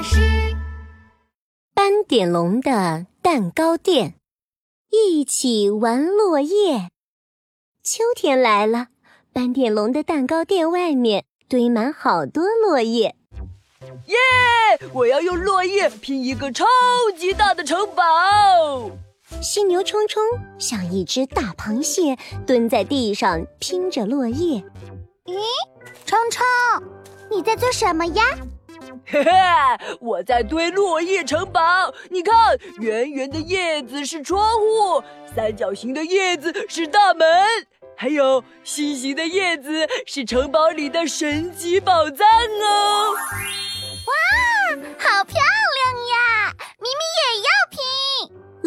师。斑点龙的蛋糕店，一起玩落叶。秋天来了，斑点龙的蛋糕店外面堆满好多落叶。耶！我要用落叶拼一个超级大的城堡。犀牛冲冲像一只大螃蟹蹲在地上拼着落叶。咦，冲冲，你在做什么呀？嘿嘿，我在堆落叶城堡。你看，圆圆的叶子是窗户，三角形的叶子是大门，还有心形的叶子是城堡里的神奇宝藏哦。哇，好漂亮呀！咪咪也要拼。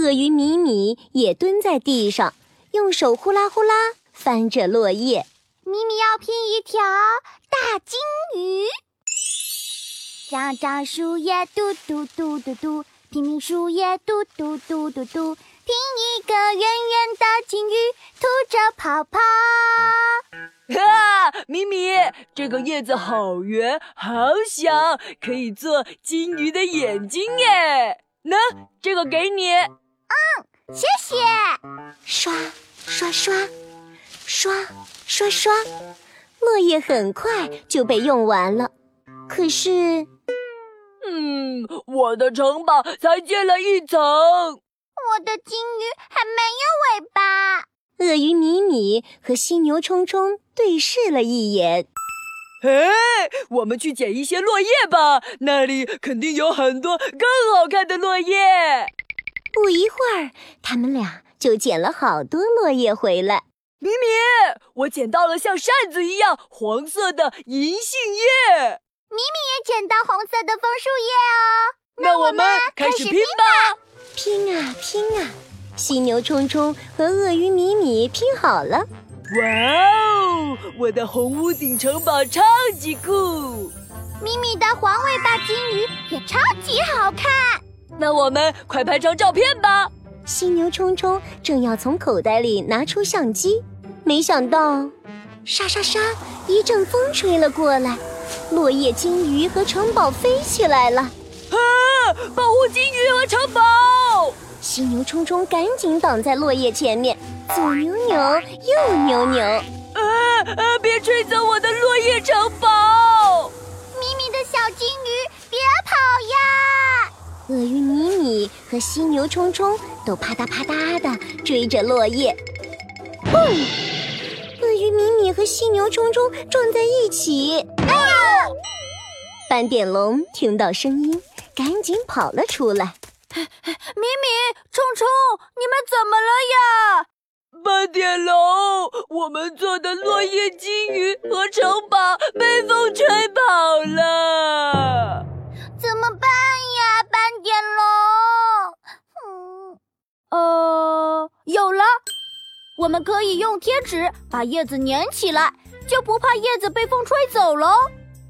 鳄鱼米米也蹲在地上，用手呼啦呼啦翻着落叶。咪咪要拼一条大金鱼。长长树叶嘟嘟嘟嘟嘟，拼命树叶嘟嘟嘟嘟嘟，拼一个圆圆的金鱼，吐着泡泡。哈，米米，这个叶子好圆，好小，可以做金鱼的眼睛耶。那这个给你。嗯，谢谢。刷刷刷，刷刷刷，落叶很快就被用完了。可是。嗯，我的城堡才建了一层，我的金鱼还没有尾巴。鳄鱼米米和犀牛冲冲对视了一眼。哎，我们去捡一些落叶吧，那里肯定有很多更好看的落叶。不一会儿，他们俩就捡了好多落叶回来。米米，我捡到了像扇子一样黄色的银杏叶。咪咪也捡到红色的枫树叶哦，那我们开始拼吧！拼啊拼啊！犀牛冲冲和鳄鱼米米拼好了。哇哦，我的红屋顶城堡超级酷！米米的黄尾巴金鱼也超级好看。那我们快拍张照片吧！犀牛冲冲正要从口袋里拿出相机，没想到，沙沙沙，一阵风吹了过来。落叶金鱼和城堡飞起来了！啊！保护金鱼和城堡！犀牛冲冲赶紧挡在落叶前面，左扭扭，右扭扭。啊啊！别吹走我的落叶城堡！咪咪的小金鱼，别跑呀！鳄鱼米米和犀牛冲冲都啪嗒啪嗒的追着落叶。砰！鳄鱼米米和犀牛冲冲撞在一起。斑点龙听到声音，赶紧跑了出来。咪咪、冲冲，你们怎么了呀？斑点龙，我们做的落叶金鱼和城堡被风吹跑了，怎么办呀？斑点龙，嗯，呃，有了，我们可以用贴纸把叶子粘起来，就不怕叶子被风吹走喽。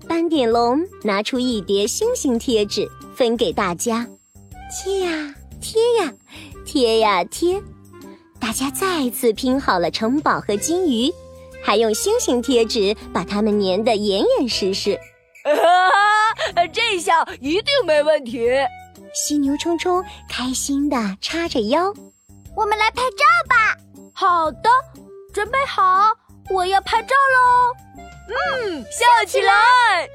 斑点龙拿出一叠星星贴纸，分给大家，贴呀贴呀，贴呀贴，大家再次拼好了城堡和金鱼，还用星星贴纸把它们粘得严严实实。哈哈，这下一定没问题！犀牛冲冲开心地叉着腰，我们来拍照吧。好的，准备好，我要拍照喽。嗯，笑起来，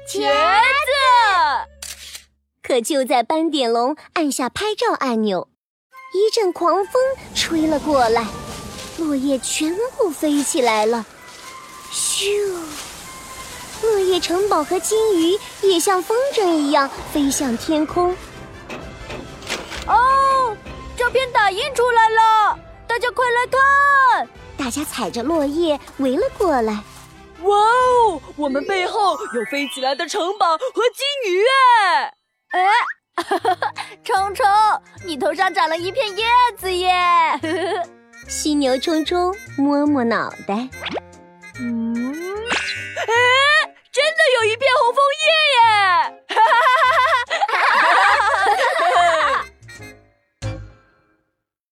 茄子！可就在斑点龙按下拍照按钮，一阵狂风吹了过来，落叶全部飞起来了。咻！落叶城堡和金鱼也像风筝一样飞向天空。哦，照片打印出来了，大家快来看！大家踩着落叶围了过来。哇哦！我们背后有飞起来的城堡和金鱼哎！哎，冲冲，你头上长了一片叶子耶！犀牛冲冲摸摸脑袋，嗯，哎，